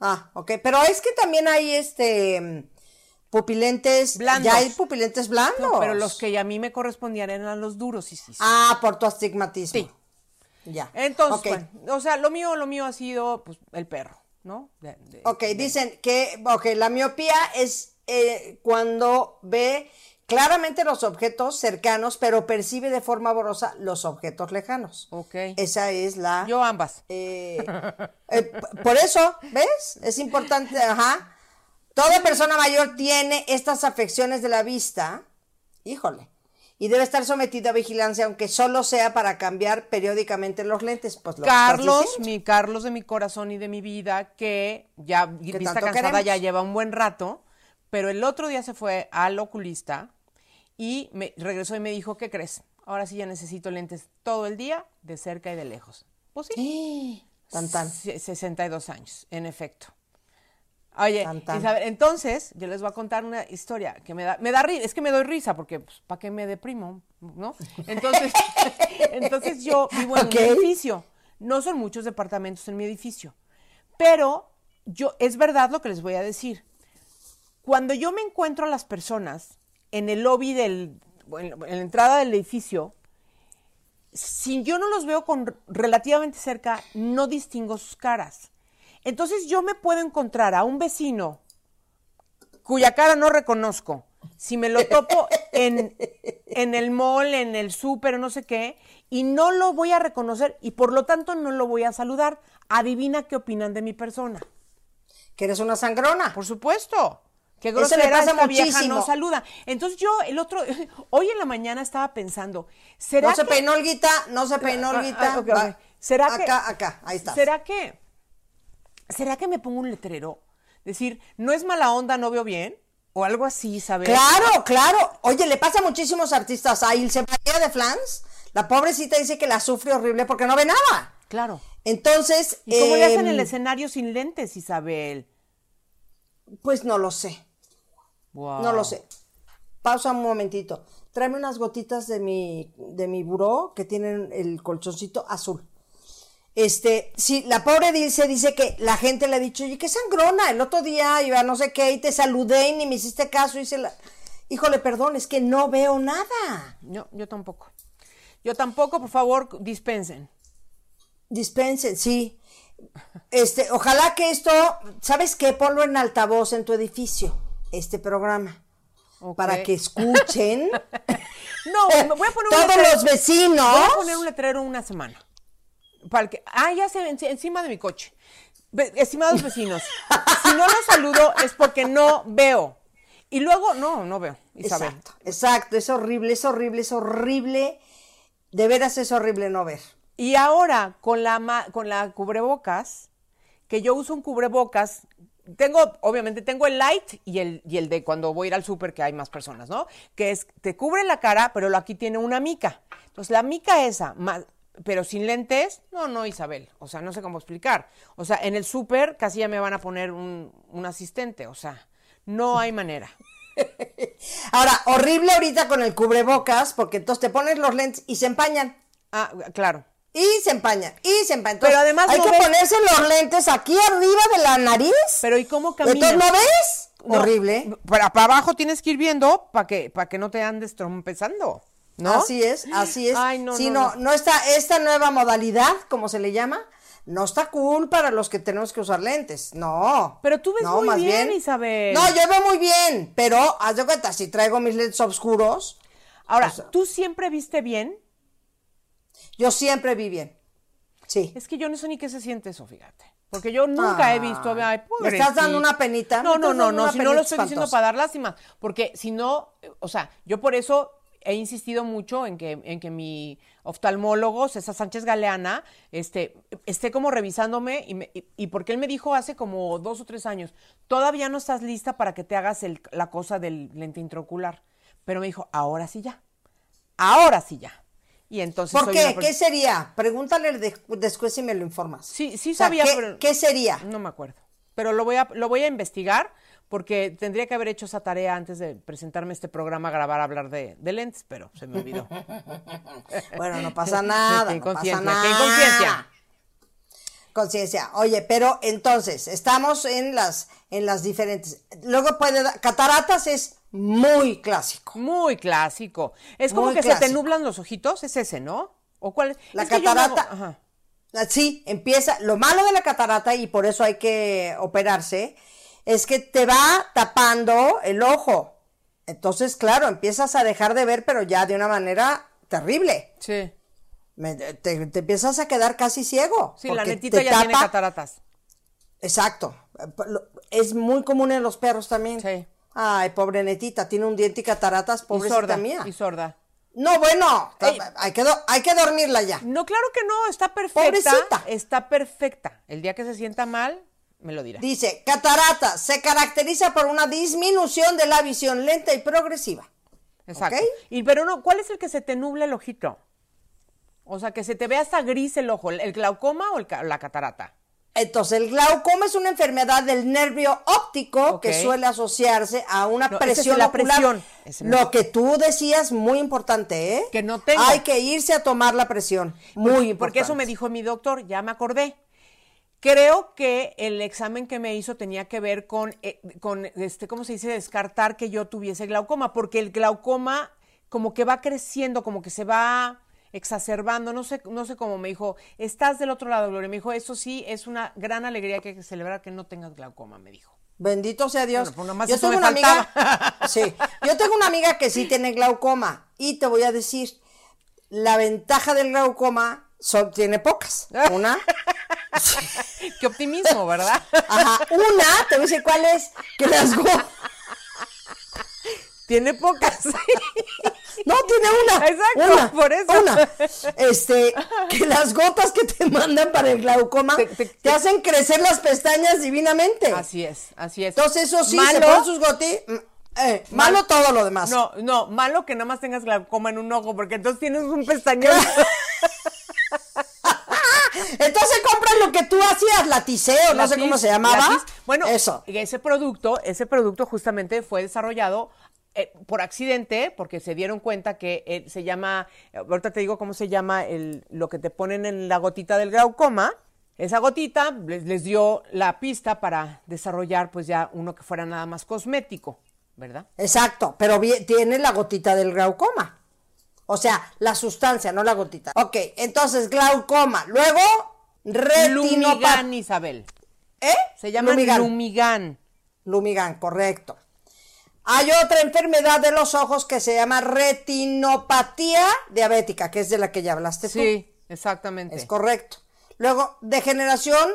Ah, ok. Pero es que también hay este pupilentes. Blandos. Ya hay pupilentes blandos. No, pero los que a mí me correspondían eran los duros, sí, sí. sí. Ah, por tu astigmatismo. Sí. Ya. Entonces, bueno, o sea, lo mío, lo mío ha sido, pues, el perro, ¿no? De- de- Ok, de- dicen que ok, la miopía es eh, cuando ve claramente los objetos cercanos, pero percibe de forma borrosa los objetos lejanos. Ok. Esa es la... Yo ambas. eh, eh, por eso, ¿ves? Es importante, ajá. Toda persona mayor tiene estas afecciones de la vista, híjole, y debe estar sometido a vigilancia, aunque solo sea para cambiar periódicamente los lentes. Pues lo Carlos, mi Carlos de mi corazón y de mi vida, que ya vista cansada queremos. ya lleva un buen rato, pero el otro día se fue al oculista y me regresó y me dijo, ¿qué crees? Ahora sí ya necesito lentes todo el día, de cerca y de lejos. Pues sí. Tan, tan. Se- 62 años, en efecto. Oye, Tan, tan. Isabel, entonces yo les voy a contar una historia que me da, me da risa, es que me doy risa porque pues, ¿para qué me deprimo? ¿No? Entonces, entonces yo vivo en Ok. un edificio. No son muchos departamentos en mi edificio, pero yo es verdad lo que les voy a decir. Cuando yo me encuentro a las personas en el lobby del, en la entrada del edificio, si yo no los veo con relativamente cerca, no distingo sus caras. Entonces yo me puedo encontrar a un vecino cuya cara no reconozco. Si me lo topo en, en el mall, en el súper, no sé qué, y no lo voy a reconocer y por lo tanto no lo voy a saludar. Adivina qué opinan de mi persona. Que eres una sangrona. Por supuesto. Qué Eso le grosera pasa esta vieja muchísimo. no saluda. Entonces yo el otro hoy en la mañana estaba pensando, ¿será No se que- peinó Olguita, no se peinó Ah, ah, Olguita. ah. ¿Será acá, que acá, ahí está. ¿Será que será que me pongo un letrero? Decir, no es mala onda, no veo bien o algo así, ¿sabes? Claro, claro. Oye, le pasa a muchísimos artistas. A Ilse María de Flans, la pobrecita dice que la sufre horrible porque no ve nada. Claro. Entonces, ¿Y cómo le hacen em, el escenario sin lentes, Isabel? Pues no lo sé, Wow. no lo sé. Pausa un momentito. Tráeme unas gotitas de mi, de mi buró que tienen el colchoncito azul. Este, sí, la pobre Dilce dice que la gente le ha dicho, oye, qué sangrona, el otro día iba a no sé qué y te saludé y ni me hiciste caso y se la... Híjole, perdón, es que no veo nada. No, yo tampoco. Yo tampoco, por favor, dispensen. Dispensen, sí. Este, ojalá que esto, ¿sabes qué? Ponlo en altavoz en tu edificio, este programa, para que escuchen No, me voy a poner un todos letrero. los vecinos. Voy a poner un letrero una semana. Para que, ah, ya se enci- encima de mi coche. Estimados vecinos, si no los saludo es porque no veo. Y luego, no, no veo, Isabel. Exacto, exacto, es horrible, es horrible, es horrible. De veras es horrible no ver. Y ahora, con la, con la cubrebocas, que yo uso un cubrebocas, tengo, obviamente, tengo el light y el, y el de cuando voy a ir al súper, que hay más personas, ¿no? Que es, te cubre la cara, pero lo- aquí tiene una mica. Entonces, la mica esa, más, pero sin lentes, no, no, Isabel. O sea, no sé cómo explicar. O sea, en el súper casi ya me van a poner un, un asistente. O sea, no hay manera. Ahora, horrible ahorita con el cubrebocas, porque entonces te pones los lentes y se empañan. Ah, claro. Y se empañan, y se empañan. Entonces, Pero además hay no que ves- ponerse los lentes aquí arriba de la nariz. Pero ¿y cómo caminas? Entonces, ¿no ves? No, Horrible. Para, para abajo tienes que ir viendo para que, para que no te andes trompezando, ¿no? Así es, así es. Ay, no, Sí, no, no, no. no está, esta nueva modalidad, como se le llama, no está cool para los que tenemos que usar lentes. No. Pero tú ves No, muy más bien, Isabel. No, yo veo muy bien, pero haz de cuenta, si traigo mis lentes oscuros, Ahora, o sea- ¿tú siempre viste bien? yo siempre vi bien. Sí. Es que yo no sé ni qué se siente eso, fíjate. Porque yo nunca he visto. Ay, ¿me estás dando una penita? No, ¿Me no, no, no. Si no lo estoy diciendo para dar lástima. Porque si no, o sea, yo por eso he insistido mucho en que, en que mi oftalmólogo, César Sánchez Galeana, este, esté como revisándome y, me- y- y porque él me dijo hace como dos o tres años, todavía no estás lista para que te hagas el- la cosa del lente intraocular. Pero me dijo, ahora sí ya. Ahora sí ya. Y entonces ¿Por qué? una ¿Qué sería? Pregúntale de- después si me lo informas. Sí, sí O sea, sabía, ¿qué, pero- ¿Qué sería? No me acuerdo. Pero lo voy a, lo voy a investigar porque tendría que haber hecho esa tarea antes de presentarme este programa, a grabar, a hablar de, de lentes, pero se me olvidó. Bueno, no pasa nada. No pasa inconsciencia, nada. qué inconsciencia. Conciencia. Oye, pero entonces, estamos en las, en las diferentes. Luego puede dar. Cataratas es muy clásico. Muy clásico. Es como Muy que se te nublan los ojitos, es ese, ¿no? ¿O cuál es? La Es hago- catarata. ajá. Ah, Sí, empieza. Lo malo de la catarata, y por eso hay que operarse, es que te va tapando el ojo. Entonces, claro, empiezas a dejar de ver, pero ya de una manera terrible. Sí. Me- te, te empiezas a quedar casi ciego. Sí, la netita ya tiene cataratas. Exacto. Es muy común en los perros también. Sí. Ay, pobre netita, tiene un diente y cataratas, Y pobrecita sorda. mía. Y sorda. No, bueno, Ey. hay, que hay que dormirla ya. No, claro que no, está perfecta. Pobrecita. Está perfecta. El día que se sienta mal, me lo dirá. Dice, catarata se caracteriza por una disminución de la visión lenta y progresiva. Exacto. Y pero no, ¿cuál es el que se te nubla el ojito? O sea, que se te ve hasta gris el ojo, ¿el glaucoma o el la catarata? Entonces, el glaucoma es una enfermedad del nervio óptico que suele asociarse a una No, esa es presión la ocular. presión. No. Lo que tú decías, muy importante, ¿eh? Que no tengo. Hay que irse a tomar la presión. Muy importante. Porque eso me dijo mi doctor, ya me acordé. Creo que el examen que me hizo tenía que ver con, eh, con este, ¿cómo se dice? Descartar que yo tuviese glaucoma, porque el glaucoma como que va creciendo, como que se va exacerbando, no sé, no sé cómo me dijo, estás del otro lado, Gloria. Me dijo, eso sí, es una gran alegría que hay que celebrar que no tengas glaucoma, me dijo. Bendito sea Dios. Bueno, pues yo tengo una faltaba. amiga, sí, yo tengo una amiga que sí tiene glaucoma y te voy a decir, la ventaja del glaucoma tiene pocas. Una, Qué optimismo, ¿verdad? ajá, una, te voy a decir cuál es, que las Tiene pocas. no tiene una, Exacto, una, por eso. una, este, que las gotas que te mandan para el glaucoma Te- te, te- te- hacen crecer las pestañas divinamente. Así es, así es. Entonces eso sí, se Malo- ponen sus gotitas, eh, malo Mal- todo lo demás. No, no, malo que nada más tengas glaucoma en un ojo, porque entonces tienes un pestañón. Entonces compras lo que tú hacías, la tiseo, no sé cómo se llamaba. Latiz. Bueno, eso. ese producto, ese producto justamente fue desarrollado eh, por accidente, porque se dieron cuenta que eh, se llama, ahorita te digo cómo se llama el, lo que te ponen en la gotita del glaucoma. Esa gotita les, les dio la pista para desarrollar pues ya uno que fuera nada más cosmético, ¿verdad? Exacto, pero tiene la gotita del glaucoma. O sea, la sustancia, no la gotita. Ok, entonces glaucoma. Luego, retinopatía. Isabel. ¿Eh? Se llama Lumigan. Lumigan. Lumigan, correcto. Hay otra enfermedad de los ojos que se llama retinopatía diabética, que es de la que ya hablaste tú. Sí, exactamente. Es correcto. Luego, degeneración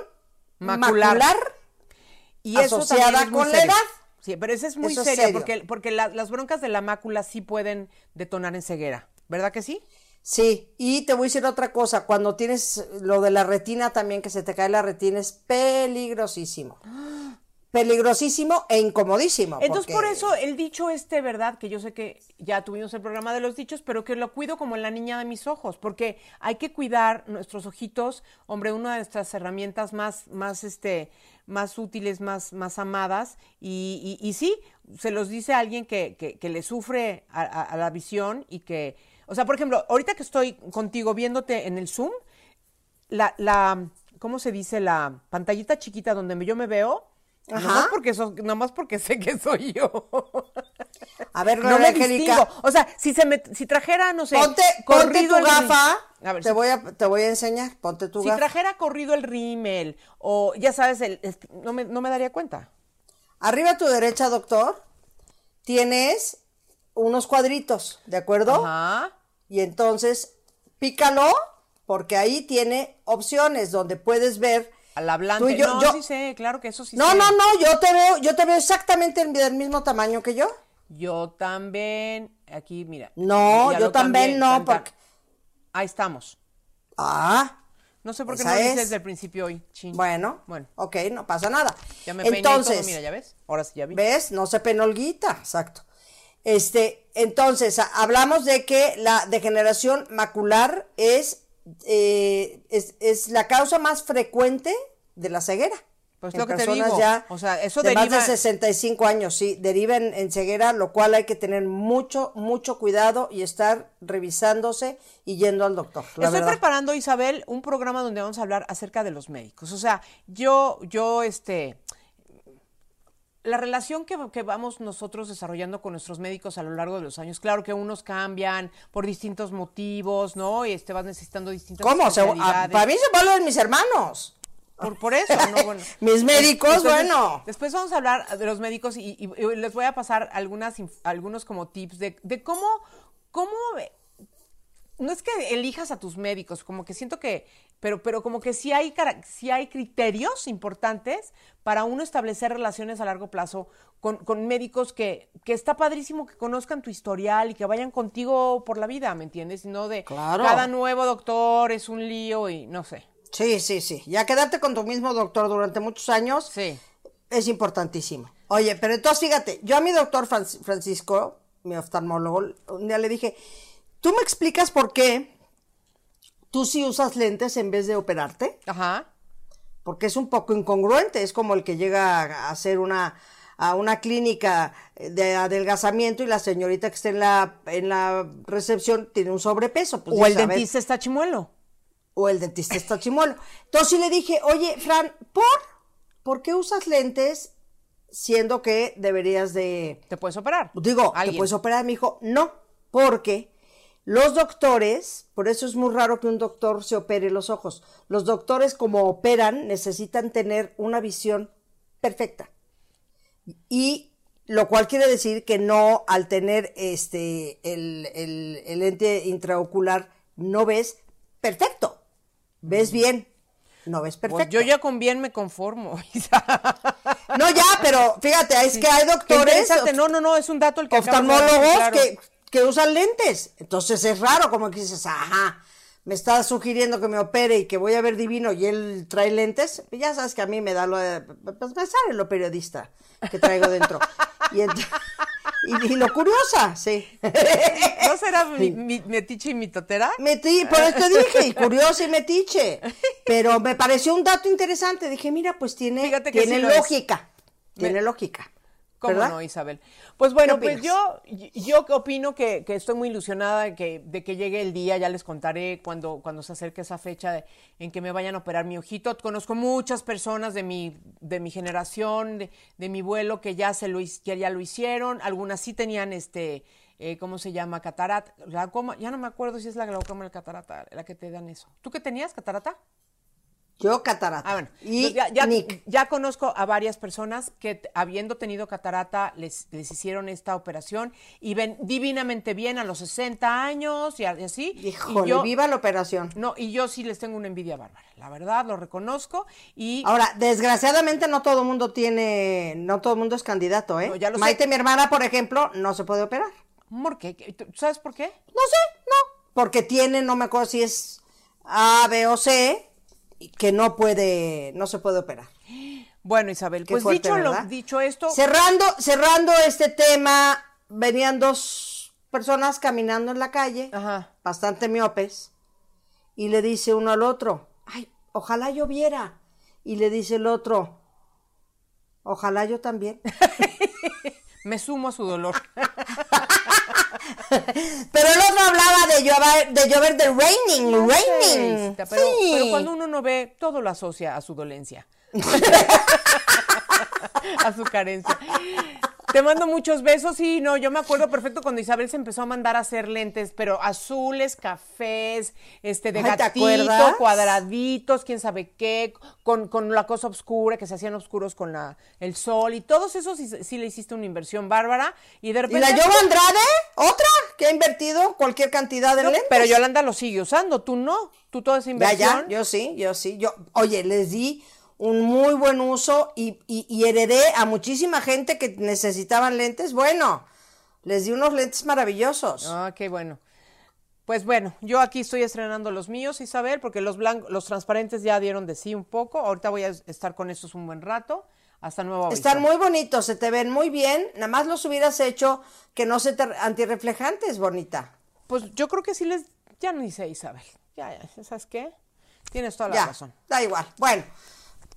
Macular. macular. Y eso asociada también es con la edad. Sí, pero esa es muy Eso seria porque, porque la- las broncas de la mácula sí pueden detonar en ceguera, ¿verdad que sí? Sí, y te voy a decir otra cosa, cuando tienes lo de la retina también, que se te cae la retina, es peligrosísimo. Peligrosísimo e incomodísimo. Entonces, por eso el dicho este, ¿verdad? Que yo sé que ya tuvimos el programa de los dichos, pero que lo cuido como la niña de mis ojos, porque hay que cuidar nuestros ojitos, hombre, una de nuestras herramientas más, más, este, más útiles, más, más amadas, y, y- y sí, se los dice a alguien que, que- que le sufre a, a- a la visión y que, o sea, por ejemplo, ahorita que estoy contigo viéndote en el Zoom, la, la, ¿cómo se dice? La pantallita chiquita donde yo me veo, Ajá. nomás porque, so- nomás porque sé que soy yo. A ver, no me distingo. O sea, si se me, si trajera, no sé, ponte, ponte tu el gafa, A ver, te, si, voy a, te voy a enseñar, ponte tu si gafa. trajera corrido el rímel, o ya sabes, el, no, me, no me daría cuenta. Arriba a tu derecha, doctor, tienes unos cuadritos, ¿de acuerdo? Ajá. Y entonces, pícalo, porque ahí tiene opciones donde puedes ver. Al hablante. Tú y yo- no, yo- sí sé, claro que eso sí No, sé. no, no, yo te veo, yo te veo exactamente el- del mismo tamaño que yo. Yo también, aquí, mira. No, yo también no, tan, porque. Ahí estamos. Ah, No sé por qué no lo hice es. desde el principio hoy. chin. bueno. Bueno, Ok, no pasa nada. ya me peiné y entonces, todo, mira, ya ves. Ahora sí ya vi. ¿Ves? No se penolguita, exacto. Este, entonces, hablamos de que la degeneración macular es, eh, es, es la causa más frecuente de la ceguera. Pues En lo que te digo, ya o sea, eso de más de deriva- 65 años, sí, deriva en, en ceguera, lo cual hay que tener mucho, mucho cuidado y estar revisándose y yendo al doctor. Estoy verdad. preparando, Isabel, un programa donde vamos a hablar acerca de los médicos. O sea, yo, yo, este, la relación que, que vamos nosotros desarrollando con nuestros médicos a lo largo de los años, claro que unos cambian por distintos motivos, ¿no? Y este vas necesitando distintas ¿Cómo? Se- a- especialidades. para mí se vuelven mis hermanos. Por, por eso, ¿no? Bueno. Mis médicos, bueno. Después vamos a hablar de los médicos y, y- y les voy a pasar algunas, algunos como tips de, de cómo, cómo no es que elijas a tus médicos, como que siento que, pero, pero como que sí hay, sí hay criterios importantes para uno establecer relaciones a largo plazo con, con médicos que, que está padrísimo que conozcan tu historial y que vayan contigo por la vida, ¿me entiendes? No de Claro. cada nuevo doctor es un lío y no sé. Sí, sí, sí. Ya quedarte con tu mismo doctor durante muchos años Sí. es importantísimo. Oye, pero entonces fíjate, yo a mi doctor Franc- Francisco, mi oftalmólogo, un día le dije, ¿tú me explicas por qué tú sí usas lentes en vez de operarte? Ajá. Porque es un poco incongruente, es como el que llega a hacer una a una clínica de adelgazamiento y la señorita que está en la en la recepción tiene un sobrepeso. Pues o el dentista está chimuelo. o el dentista está chimuelo. Entonces sí le dije, oye, Fran, ¿por? ¿Por qué usas lentes siendo que deberías de... ¿Te puedes operar? Digo, ¿te puedes operar? Me dijo, no, porque los doctores, por eso es muy raro que un doctor se opere los ojos. Los doctores como operan necesitan tener una visión perfecta. Y lo cual quiere decir que no, al tener este el, el, el lente intraocular, no ves perfecto. Ves bien, no ves Pues perfecto. yo ya con bien me conformo. No, ya, pero fíjate, es que hay doctores. No, no, no, es un dato el que de oftalmólogos claro. que, que usan lentes. Entonces es raro, como que dices, ajá, me está sugiriendo que me opere y que voy a ver divino y él trae lentes. Ya sabes que a mí me da lo, de- pues me sale lo periodista que traigo dentro. y, ent- y, y lo curiosa, sí. ¿No será mi, mi, metiche y mi totera? Metí, por eso te dije, y curiosa y metiche. Pero me pareció un dato interesante. Dije, mira, pues tiene, tiene sí lógica. Tiene Me- lógica. ¿Cómo ¿verdad? no, Isabel? Pues bueno, ¿Qué pues yo, yo opino que, que estoy muy ilusionada de que, de que llegue el día, ya les contaré cuando, cuando se acerque esa fecha de- en que me vayan a operar mi ojito. Conozco muchas personas de mi, de mi generación, de, de mi vuelo, que ya, se lo, que ya lo hicieron. Algunas sí tenían este, eh, ¿cómo se llama? Catarata. Glaucoma. Ya no me acuerdo si es la glaucoma o la catarata la que te dan eso. ¿Tú qué tenías, catarata? Yo catarata. Ah, bueno. Y ya, ya- Nick. ya conozco a varias personas que habiendo tenido catarata les, les hicieron esta operación y ven divinamente bien a los 60 años y, así. Híjole, y yo, viva la operación. No, y yo sí les tengo una envidia bárbara. La verdad, lo reconozco. Y Ahora, desgraciadamente no todo el mundo tiene, no todo el mundo es candidato, ¿eh? No, ya lo sé. Maite, mi hermana, por ejemplo, no se puede operar. ¿por qué? ¿Qué- tú ¿Sabes por qué? No sé, no. Porque tiene, no me acuerdo si es A, B o C, que no puede, no se puede operar. Bueno, Isabel, Qué pues fuerte, dicho, lo, dicho esto, Cerrando, cerrando este tema, venían dos personas caminando en la calle, Ajá. bastante miopes, y le dice uno al otro, ay, ojalá yo viera. Y le dice el otro, ojalá yo también. me sumo a su dolor. Pero el otro hablaba de llover, de llover de raining, raining. Pero, Sí. pero cuando uno no ve, todo lo asocia a su dolencia. a su carencia. Te mando muchos besos y no, yo me acuerdo perfecto cuando Isabel se empezó a mandar a hacer lentes, pero azules, cafés, este de Ay, ¿te gatito, cuadraditos, quién sabe qué, con, con la cosa oscura, que se hacían oscuros con la, el sol y todos esos sí, sí le hiciste una inversión bárbara y de ¿Y repente... la Yoba Andrade? ¿Otra? Que ha invertido cualquier cantidad de No, lentes. pero Yolanda lo sigue usando, tú no, tú toda esa Ya, inversión. ya, yo sí, yo sí. Yo, oye, les di un muy buen uso y, y- y heredé a muchísima gente que necesitaban lentes. Bueno, les di unos lentes maravillosos. Ah, qué bueno. Pues bueno, yo aquí estoy estrenando los míos, Isabel, porque los blancos, los transparentes ya dieron de sí un poco. Ahorita voy a estar con estos un buen rato. Hasta nuevo aviso. Están muy bonitos, se te ven muy bien. Nada más los hubieras hecho que no se te antirreflejantes, bonita. Pues yo creo que sí les, ya no sé, Isabel. Ya, ya, ¿sabes qué? Tienes toda la Ya, razón. da igual. Bueno,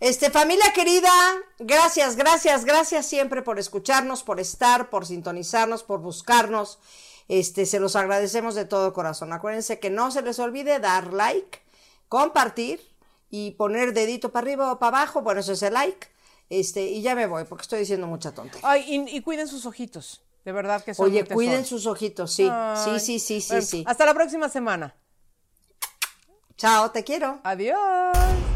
este familia querida, gracias, gracias, gracias siempre por escucharnos, por estar, por sintonizarnos, por buscarnos. Este, se los agradecemos de todo corazón. Acuérdense que no se les olvide dar like, compartir y poner dedito para arriba o para abajo. Bueno, eso es el like. Este, y ya me voy porque estoy diciendo mucha tontería. Ay, y, y cuiden sus ojitos. De verdad que son Oye, cuiden sus ojitos, sí. Ay. Sí, sí, sí, sí, Bueno, sí. Hasta la próxima semana. Chao, te quiero. Adiós.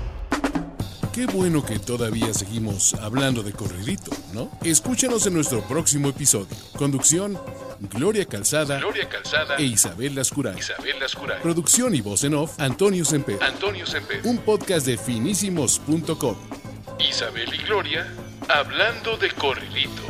Qué bueno que todavía seguimos hablando de corridito, ¿no? Escúchanos en nuestro próximo episodio. Conducción, Gloria Calzada, Gloria Calzada e Isabel Lascuray. Isabel Lascuray. Producción y voz en off, Antonio Semper. Antonio Semper. Un podcast de finísimos.com. Isabel y Gloria hablando de corridito.